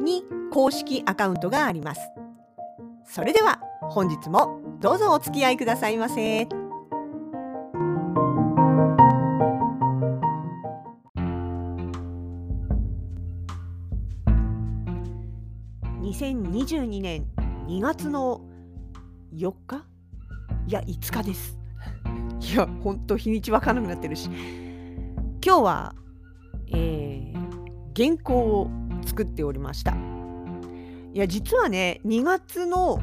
に公式アカウントがありますそれでは本日もどうぞお付き合いくださいませ。2022年2月の4日いや5日です。いやほんと日にちわからなくなってるし今日は、えー、原稿を作っておりました。いや実はね2月の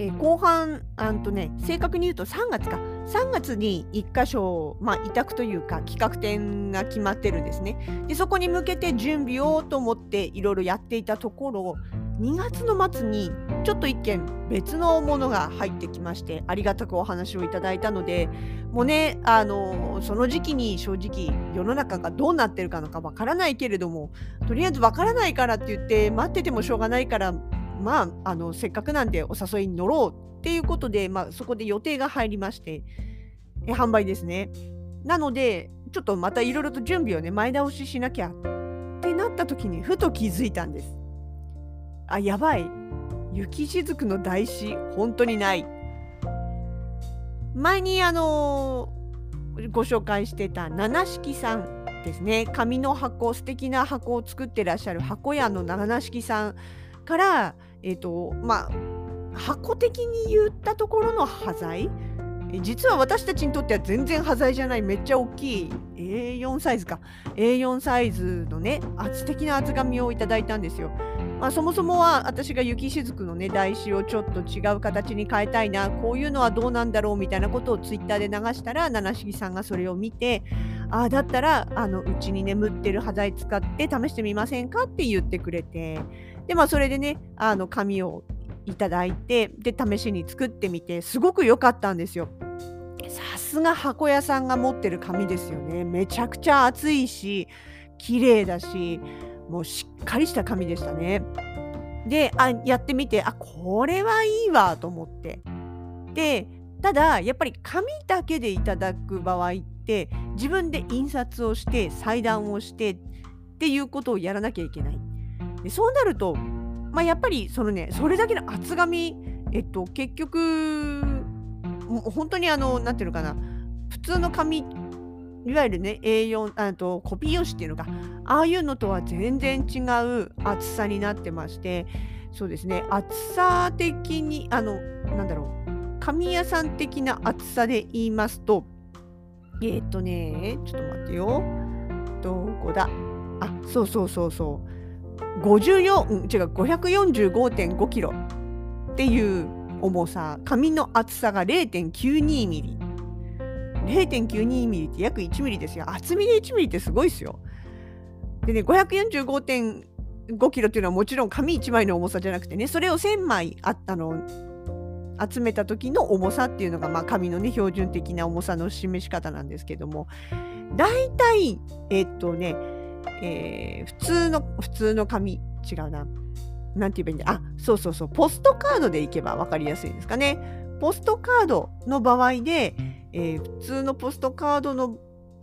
えー、後半あんとね正確に言うと3月か3月に1箇所、まあ、委託というか企画展が決まってるんですねでそこに向けて準備をと思っていろいろやっていたところ2月の末にちょっと一件別のものが入ってきましてありがたくお話をいただいたのでもうねあのその時期に正直世の中がどうなってるかのかわからないけれどもとりあえずわからないからって言って待っててもしょうがないからまあ、あのせっかくなんでお誘いに乗ろうっていうことで、まあ、そこで予定が入りましてえ販売ですね。なのでちょっとまたいろいろと準備をね前倒ししなきゃってなった時にふと気づいたんです。あやばい雪しずくの台紙本当にない。前にあのー、ご紹介してた七式さんですね紙の箱素敵な箱を作ってらっしゃる箱屋の七式さんからえっ、ー、とまあ箱的に言ったところの端材実は私たちにとっては全然端材じゃないめっちゃ大きい A4 サイズか A4 サイズのね厚的な厚紙をいただいたんですよ。まあ、そもそもは私が雪しずくのね台紙をちょっと違う形に変えたいなこういうのはどうなんだろうみたいなことをツイッターで流したら七重さんがそれを見てああだったらあのうちに眠ってる端材使って試してみませんかって言ってくれてでまあそれでねあの紙をいただいてで試しに作ってみてすごく良かったんですよ。さすが箱屋さんが持ってる紙ですよね。めちゃくちゃ厚いし綺麗だしもうしっかりした紙でしたね。であやってみてあこれはいいわと思って。でただやっぱり紙だけでいただく場合って自分で印刷をして裁断をしてっていうことをやらなきゃいけない。でそうなるとまあ、やっぱりそのねそれだけの厚紙えっと結局本当にあの何ていうのかな普通の紙いわゆるね A4 あとコピー用紙っていうのか。ああいうのとは全然違う厚さになってましてそうですね。厚さ的にあのなんだろう。紙屋さん的な厚さで言いますとえー、っとねちょっと待ってよ。どこだ？あそうそうそうそう。54、うん、違う545.5キロっていう重さ。紙の厚さが0.92ミリ。0.92ミリって約1ミリですよ厚みで1ミリってすごいですよでね545.5キロっていうのはもちろん紙1枚の重さじゃなくてねそれを1000枚あったの集めた時の重さっていうのが、まあ、紙のね標準的な重さの示し方なんですけども大体えっとねえー、普通の、普通の紙、違うな。なんて言えばいいんだ？あ、そうそうそう。ポストカードでいけば分かりやすいですかね。ポストカードの場合で、えー、普通のポストカードの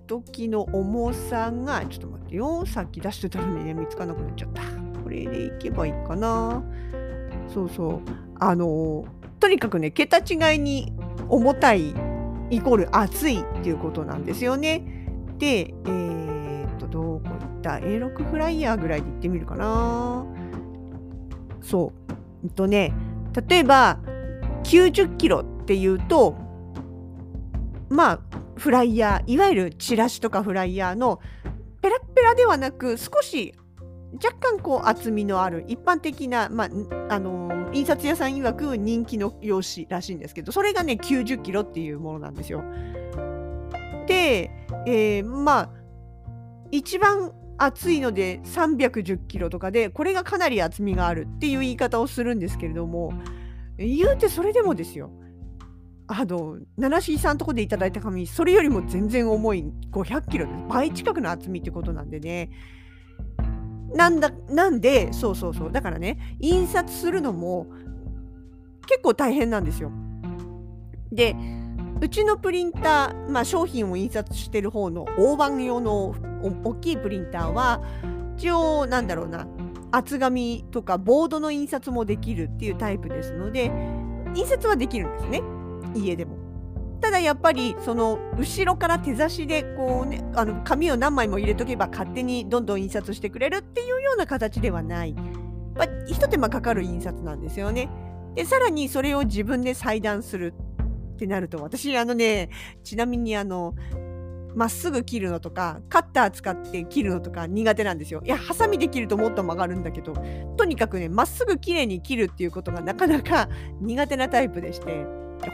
時の重さが、ちょっと待ってよ。さっき出してたのにね、見つかなくなっちゃった。これでいけばいいかな。そうそう。あのとにかくね、桁違いに重たいイコール熱いっていうことなんですよね。で、えー、っと、どこ行った A6 フライヤーぐらいで行ってみるかな。そう。えっとね、例えば90キロっていうと、まあ、フライヤー、いわゆるチラシとかフライヤーのペラペラではなく、少し若干こう厚みのある一般的な、まあ、あの印刷屋さん曰く人気の用紙らしいんですけどそれがね90キロっていうものなんですよ。で、えー、まあ一番厚いので310キロとかでこれがかなり厚みがあるっていう言い方をするんですけれども言うてそれでもですよあの七重さんとこでいただいた紙それよりも全然重い500キロです。倍近くの厚みってことなんでね。なんだなんでそうそうそう。だからね印刷するのも結構大変なんですよ。でうちのプリンター、まあ、商品を印刷してる方の大判用の大きいプリンターは一応なんだろうな厚紙とかボードの印刷もできるっていうタイプですので印刷はできるんですね家でも。ただやっぱりその後ろから手差しでこうねあの紙を何枚も入れとけば勝手にどんどん印刷してくれるっていうような形ではない。まあ、一手間かかる印刷なんですよね。でさらにそれを自分で裁断するってなると私あのねちなみにあのまっすぐ切るのとかカッター使って切るのとか苦手なんですよ。いやハサミで切るともっと曲がるんだけどとにかくねまっすぐ綺麗に切るっていうことがなかなか苦手なタイプでして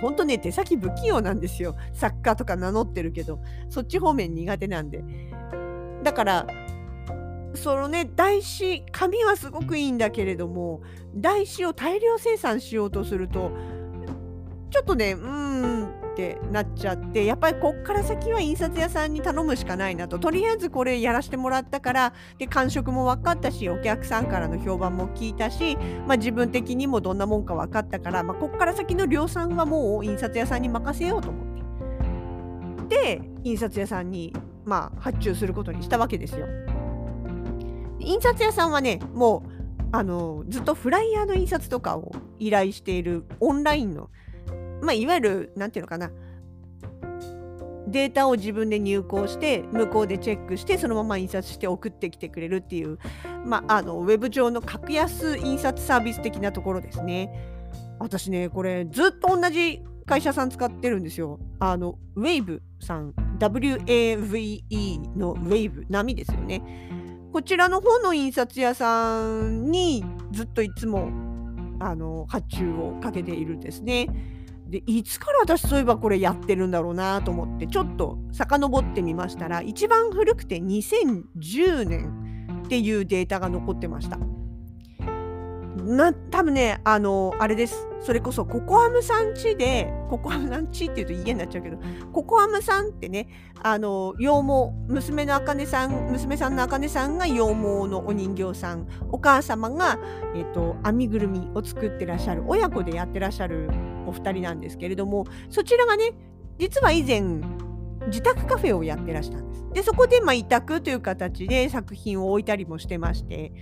本当ね手先不器用なんですよ作家とか名乗ってるけどそっち方面苦手なんで。だからそのね台紙紙はすごくいいんだけれども台紙を大量生産しようとするとちょっとねうんってなっちゃってやっぱりこっから先は印刷屋さんに頼むしかないなととりあえずこれやらせてもらったからで感触も分かったしお客さんからの評判も聞いたし、まあ、自分的にもどんなもんか分かったから、まあ、こっから先の量産はもう印刷屋さんに任せようと思ってで印刷屋さんに、まあ、発注することにしたわけですよ。印刷屋さんはねもうあのずっとフライヤーの印刷とかを依頼しているオンラインのまあ、いわゆる、なんていうのかな、データを自分で入稿して、向こうでチェックして、そのまま印刷して送ってきてくれるっていう、まあ、あのウェブ上の格安印刷サービス的なところですね。私ね、これ、ずっと同じ会社さん使ってるんですよ。あの、ウェイブさん、WAVE のウェイブ、波ですよね。こちらの方の印刷屋さんにずっといつもあの発注をかけているんですね。でいつから私そういえばこれやってるんだろうなと思ってちょっと遡ってみましたら一番古くて2010年っていうデータが残ってました。な多分ねあのあれです。それこそココアムさんちでココアムさんちっていうと家になっちゃうけどココアムさんってねあの羊毛娘のあかねさん娘さんのあかねさんが羊毛のお人形さん。お母様が、えーと、編みぐるみを作ってらっしゃる親子でやってらっしゃるお二人なんですけれどもそちらがね実は以前自宅カフェをやってらしたんです。でそこで、まあ、委託という形で作品を置いたりもしてまして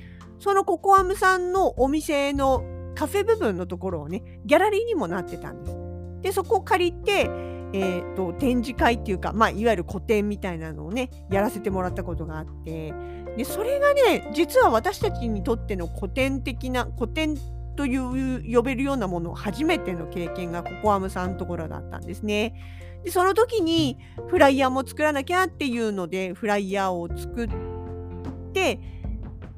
そのココアムさんのお店のカフェ部分のところをね、ギャラリーにもなってたんです。で、そこを借りて、えーと、展示会っていうか、まあ、いわゆる個展みたいなのをね、やらせてもらったことがあって、で、それがね、実は私たちにとっての古典的な、古典という呼べるようなもの初めての経験がココアムさんのところだったんですね。で、その時にフライヤーも作らなきゃっていうので、フライヤーを作って、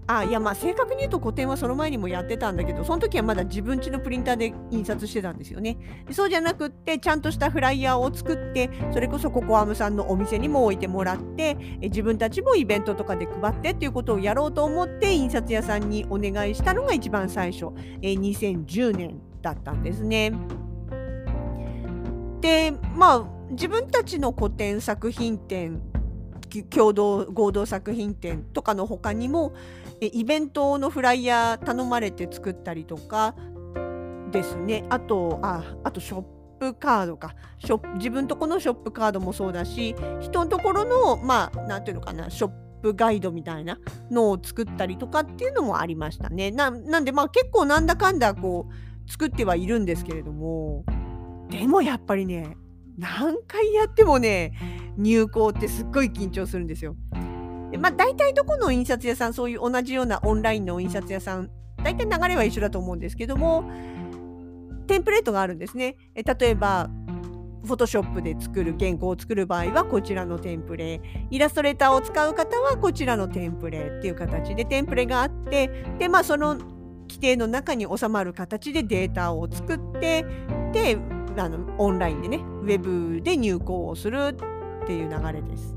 あいやまあ正確に言うと古典はその前にもやってたんだけどその時はまだ自分家のプリンターで印刷してたんですよね。そうじゃなくってちゃんとしたフライヤーを作ってそれこそココアムさんのお店にも置いてもらって自分たちもイベントとかで配ってっていうことをやろうと思って印刷屋さんにお願いしたのが一番最初。え2010年だったんですね。でまあ自分たちの古典作品展共同合同作品展とかの他にもイベントのフライヤー頼まれて作ったりとかですね。あとああとショップカードか。ショ自分とこのショップカードもそうだし人のところのまあ何ていうのかなショップガイドみたいなのを作ったりとかっていうのもありましたね。なんでまあ結構なんだかんだこう作ってはいるんですけれども。でもやっぱりね何回やってもね入稿ってすっごい緊張するんですよ。でまあ大体どこの印刷屋さんそういう同じようなオンラインの印刷屋さん大体流れは一緒だと思うんですけどもテンプレートがあるんですね。え例えばフォトショップで作る原稿を作る場合はこちらのテンプレイラストレーターを使う方はこちらのテンプレっていう形でテンプレがあってでまあその規定の中に収まる形でデータを作ってであのオンラインでねウェブで入稿をするっていう流れです。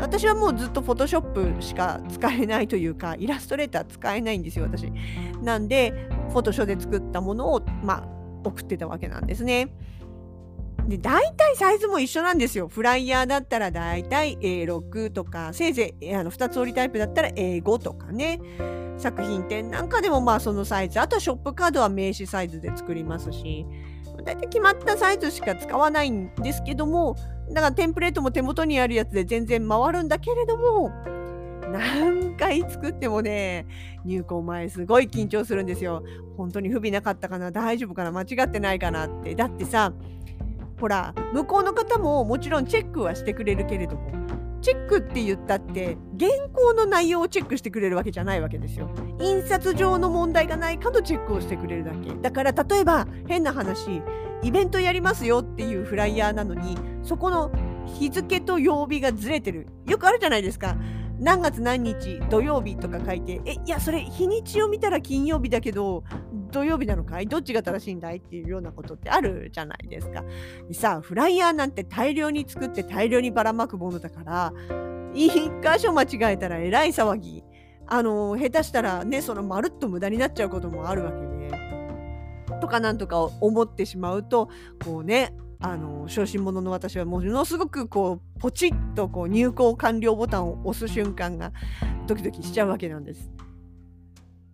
私はもうずっとフォトショップしか使えないというかイラストレーター使えないんですよ私。なんでフォトショーで作ったものをまあ送ってたわけなんですね。で大体サイズも一緒なんですよ。フライヤーだったら大体 A6 とかせいぜいあの2つ折りタイプだったら A5 とかね。作品展なんかでもまあそのサイズあとはショップカードは名刺サイズで作りますし大体決まったサイズしか使わないんですけどもだからテンプレートも手元にあるやつで全然回るんだけれども何回作ってもね入校前すごい緊張するんですよ。本当に不備なかったかな大丈夫かな間違ってないかなってだってさほら向こうの方ももちろんチェックはしてくれるけれどもチェックって言ったって原稿の内容をチェックしてくれるわけじゃないわけですよ。印刷上の問題がないかのチェックをしてくれるだけ。だから例えば変な話イベントやりますよっていうフライヤーなのにそこの日付と曜日がずれてる。よくあるじゃないですか。何月何日土曜日とか書いて、え、いや、それ日にちを見たら金曜日だけど、土曜日なのかい？どっちが正しいんだい？っていうようなことってあるじゃないですか。でさ、フライヤーなんて大量に作って大量にばらまくものだから、一箇所間違えたらえらい騒ぎ。あの、下手したらね、そのまるっと無駄になっちゃうこともあるわけで、とかなんとか思ってしまうと、こうね、あの小心者の私はものすごくこうポチッとこう入稿完了ボタンを押す瞬間がドキドキしちゃうわけなんです。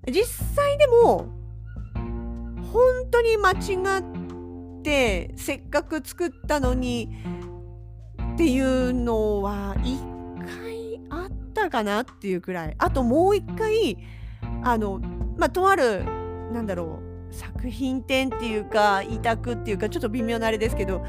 実際でも本当に間違ってせっかく作ったのにっていうのは一あったかなっていうくらいあともう一回あのまあとあるなんだろう作品展っていうか委託っていうかちょっと微妙なあれですけど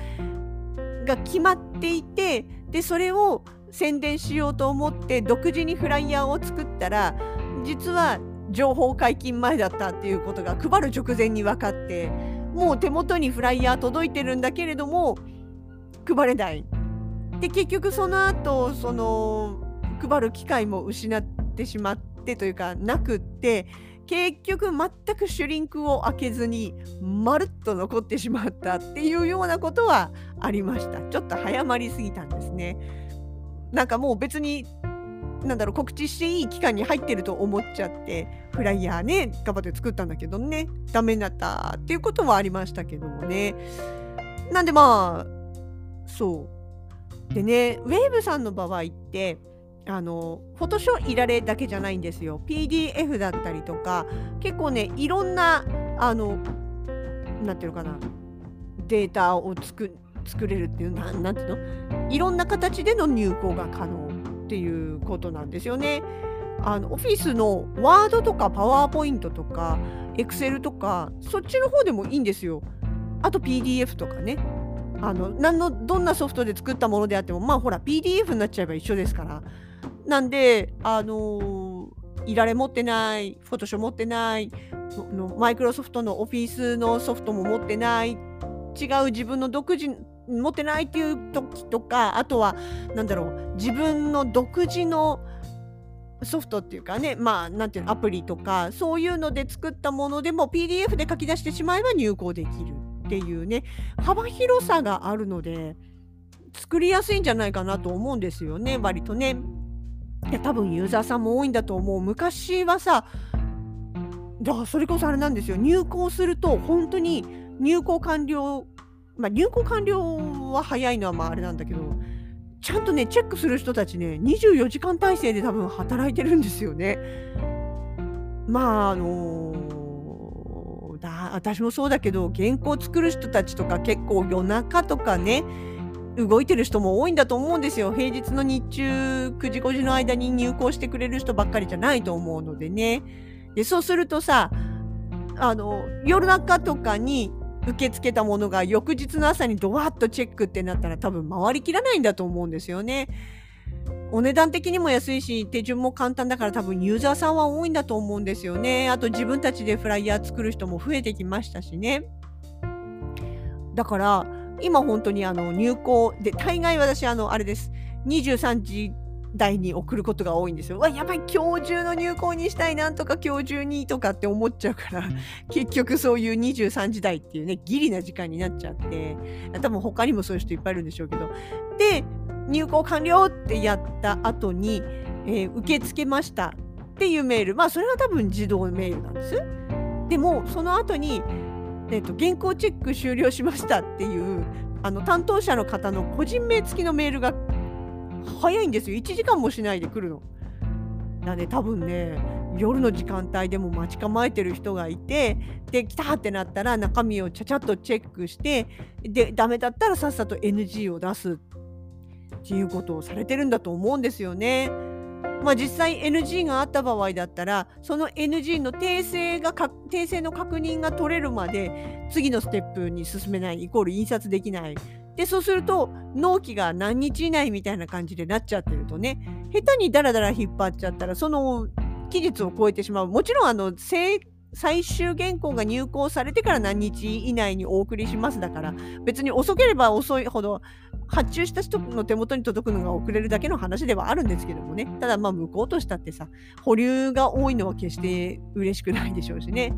が決まっていてでそれを宣伝しようと思って独自にフライヤーを作ったら実は情報解禁前だったっていうことが配る直前に分かってもう手元にフライヤー届いてるんだけれども配れない。で結局その後その配る機会も失ってしまってというかなくって結局全くシュリンクを開けずにまるっと残ってしまったっていうようなことはありました。ちょっと早まりすぎたんですね。なんかもう別になんだろう告知していい期間に入ってると思っちゃってフライヤーね頑張って作ったんだけどねダメになったっていうことはありましたけどもね。なんでまあそうでねウェーブさんの場合ってあのフォトショーいられだけじゃないんですよ PDF だったりとか結構ねいろんなあのなんていうのかなデータを作作れるっていうななんていうの？いろんな形での入稿が可能っていうことなんですよね。あのオフィスのワードとかパワーポイントとかエクセルとかそっちの方でもいいんですよ。あと PDF とかね。あの何のどんなソフトで作ったものであってもまあほら PDF になっちゃえば一緒ですからなんで、あのー、いられ持ってない、フォトショー持ってない、マイクロソフトのオフィスのソフトも持ってない、違う自分の独自持ってないっていう時とか、あとは、なんだろう、自分の独自のソフトっていうかね、まあ、なんていうの、アプリとか、そういうので作ったものでも PDF で書き出してしまえば入稿できるっていうね、幅広さがあるので、作りやすいんじゃないかなと思うんですよね、割とね。いや多分ユーザーさんも多いんだと思う昔はさだからそれこそあれなんですよ入校すると本当に入校完了まあ入校完了は早いのはまああれなんだけどちゃんとねチェックする人たちね24時間体制で多分働いてるんですよね。まああのー、だ私もそうだけど原稿作る人たちとか結構夜中とかね動いてる人も多いんだと思うんですよ。平日の日中9時5時の間に入校してくれる人ばっかりじゃないと思うのでね。でそうするとさあの夜中とかに受け付けたものが翌日の朝にドワッとチェックってなったら多分回りきらないんだと思うんですよね。お値段的にも安いし手順も簡単だから多分ユーザーさんは多いんだと思うんですよね。あと自分たちでフライヤー作る人も増えてきましたしね。だから今本当にあの入校で大概私あのあれです。23時台に送ることが多いんですよ。わやばい今日中の入校にしたいなんとか今日中にとかって思っちゃうから結局そういう23時台っていうねギリな時間になっちゃって多分他にもそういう人いっぱいいるんでしょうけど。で入稿完了ってやった後に、えー、受け付けましたっていうメール。まあそれは多分自動メールなんです。でもその後に、えーと、原稿チェック終了しましたっていうあの担当者の方の個人名付きのメールが早いんですよ1時間もしないで来るの。なんで多分ね夜の時間帯でも待ち構えてる人がいてで来たってなったら中身をちゃちゃっとチェックしてでダメだったらさっさと NG を出すっていうことをされてるんだと思うんですよね。まあ、実際 NG があった場合だったらその NG の訂正が訂正の確認が取れるまで次のステップに進めないイコール印刷できない。でそうすると納期が何日以内みたいな感じでなっちゃってるとね下手にダラダラ引っ張っちゃったらその期日を超えてしまう。もちろんあの最終原稿が入稿されてから何日以内にお送りしますだから別に遅ければ遅いほど発注した人の手元に届くのが遅れるだけの話ではあるんですけどもねただまあ向こうとしたってさ保留が多いのは決して嬉しくないでしょうしね。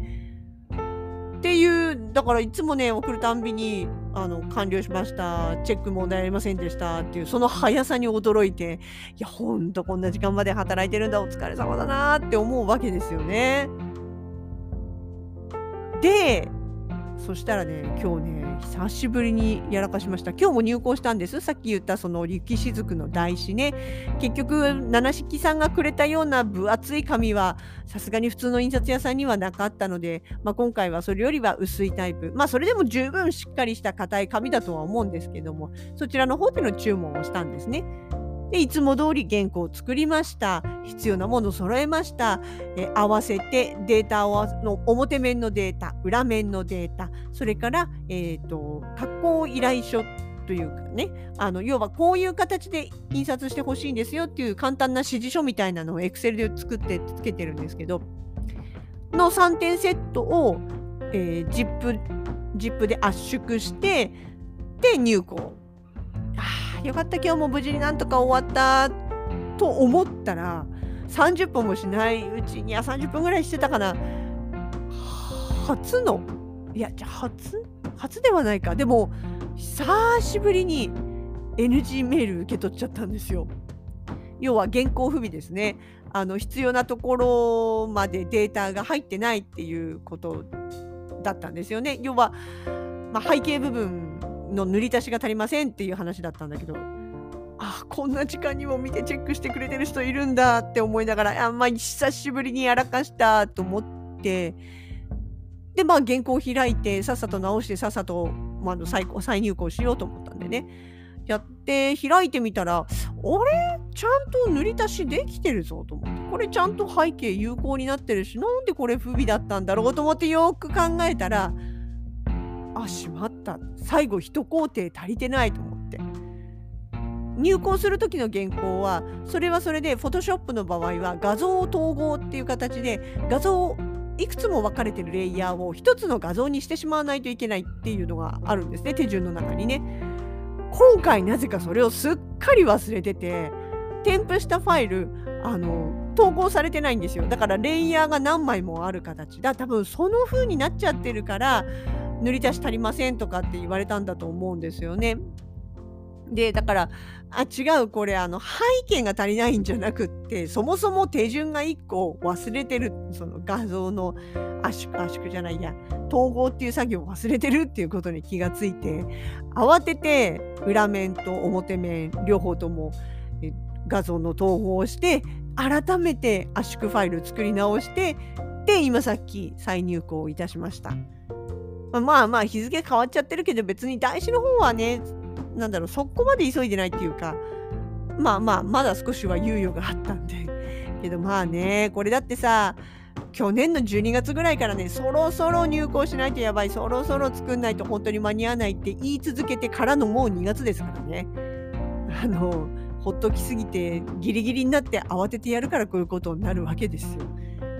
っていうだからいつもね送るたんびにあの完了しましたチェック問題ありませんでしたっていうその速さに驚いていやほんとこんな時間まで働いてるんだお疲れ様だなって思うわけですよね。でそしたらね今日ね久しぶりにやらかしました。今日も入稿したんです。さっき言ったその雪しずくの台紙ね。結局七色さんがくれたような分厚い紙はさすがに普通の印刷屋さんにはなかったので、まあ、今回はそれよりは薄いタイプ。まあそれでも十分しっかりした硬い紙だとは思うんですけどもそちらの方での注文をしたんですね。でいつも通り原稿を作りました。必要なものを揃えました。え合わせてデータの表面のデータ、裏面のデータ、それから、えーと、加工依頼書というかね、あの要はこういう形で印刷してほしいんですよっていう簡単な指示書みたいなのを Excel で作ってつけてるんですけど、の3点セットを、えー、ZIP, ZIP で圧縮して、で入稿。よかった今日も無事になんとか終わったと思ったら30分もしないうちにあ30分ぐらいしてたかな初のいやじゃ初？初ではないかでも久しぶりに NG メール受け取っちゃったんですよ。要は原稿不備ですね。あの必要なところまでデータが入ってないっていうことだったんですよね。要は、まあ、背景部分の塗り足しが足りませんっていう話だったんだけどあこんな時間にも見てチェックしてくれてる人いるんだって思いながらあんまり久しぶりにやらかしたと思ってでまあ原稿を開いてさっさと直してさっさと、まあ、再再入稿しようと思ったんでね。やって開いてみたらあれ？ちゃんと塗り足しできてるぞと思って。これちゃんと背景有効になってるしなんでこれ不備だったんだろうと思ってよく考えたらあしまった。最後一工程足りてないと思って。入稿する時の原稿はそれはそれで Photoshop の場合は画像統合っていう形で画像いくつも分かれてるレイヤーを一つの画像にしてしまわないといけないっていうのがあるんですね手順の中にね。今回なぜかそれをすっかり忘れてて添付したファイルあの投稿されてないんですよ。だからレイヤーが何枚もある形だ。多分その風になっちゃってるから塗り足し足りませんとかって言われたんだと思うんですよね。でだからあ違うこれあの背景が足りないんじゃなくってそもそも手順が1個忘れてるその画像の圧縮圧縮じゃないや統合っていう作業を忘れてるっていうことに気がついて慌てて裏面と表面両方とも画像の統合をして改めて圧縮ファイル作り直してで今さっき再入稿いたしました。まあまあ日付変わっちゃってるけど別に台紙の方はねなんだろうそこまで急いでないっていうかまあまあまだ少しは猶予があったんで。けどまあねこれだってさ去年の12月ぐらいからねそろそろ入校しないとやばいそろそろ作んないと本当に間に合わないって言い続けてからのもう2月ですからね。あのほっときすぎてギリギリになって慌ててやるからこういうことになるわけですよ。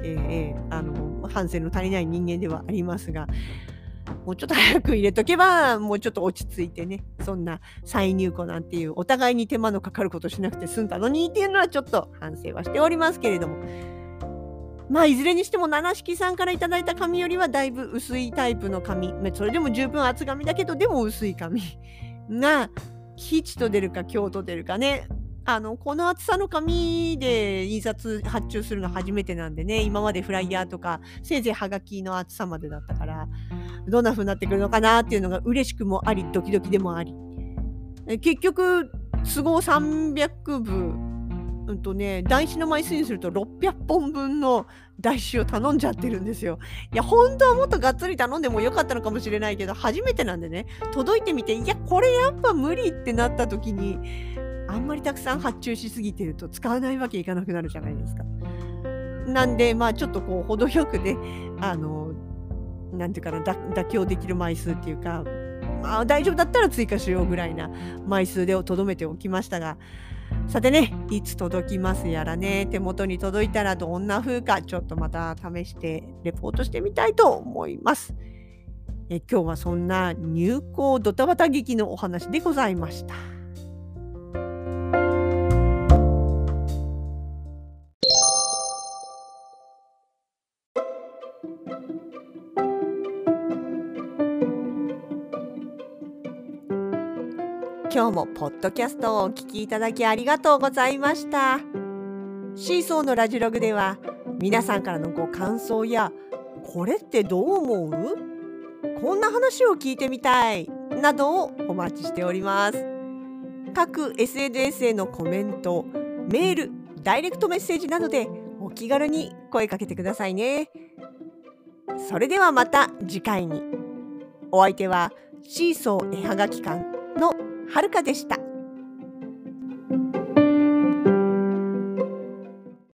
えー、あの反省の足りない人間ではありますが。もうちょっと早く入れとけば、もうちょっと落ち着いてね、そんな再入庫なんていう、お互いに手間のかかることしなくて済んだのにっていうのはちょっと反省はしておりますけれども。まあ、いずれにしても、七式さんから頂いた紙よりはだいぶ薄いタイプの紙。それでも十分厚紙だけど、でも薄い紙が、吉と出るか京と出るかねあのこの厚さの紙で印刷発注するの初めてなんでね今までフライヤーとかせいぜいはがきの厚さまでだったからどんな風になってくるのかなっていうのが嬉しくもありドキドキでもあり。結局都合300部うんとね、台紙の枚数にすると600本分の台紙を頼んじゃってるんですよ。いや、本当はもっとがっつり頼んでもよかったのかもしれないけど、初めてなんでね、届いてみて、いや、これやっぱ無理ってなった時に、あんまりたくさん発注しすぎてると使わないわけいかなくなるじゃないですか。なんで、まあちょっとこう、程よくね、あの、なんていうかな、妥協できる枚数っていうか、まあ大丈夫だったら追加しようぐらいな枚数でとどめておきましたが、さてね、いつ届きますやらね、手元に届いたらどんな風か、ちょっとまた試してレポートしてみたいと思います。え今日はそんな入校ドタバタ劇のお話でございました。今日もポッドキャストをお聞きいただきありがとうございました。シーソーのラジログでは皆さんからのご感想やこれってどう思う？こんな話を聞いてみたいなどをお待ちしております。各 SNS へのコメントメールダイレクトメッセージなどでお気軽に声かけてくださいね。それではまた次回に。お相手はシーソー絵はがき館のはるかでした。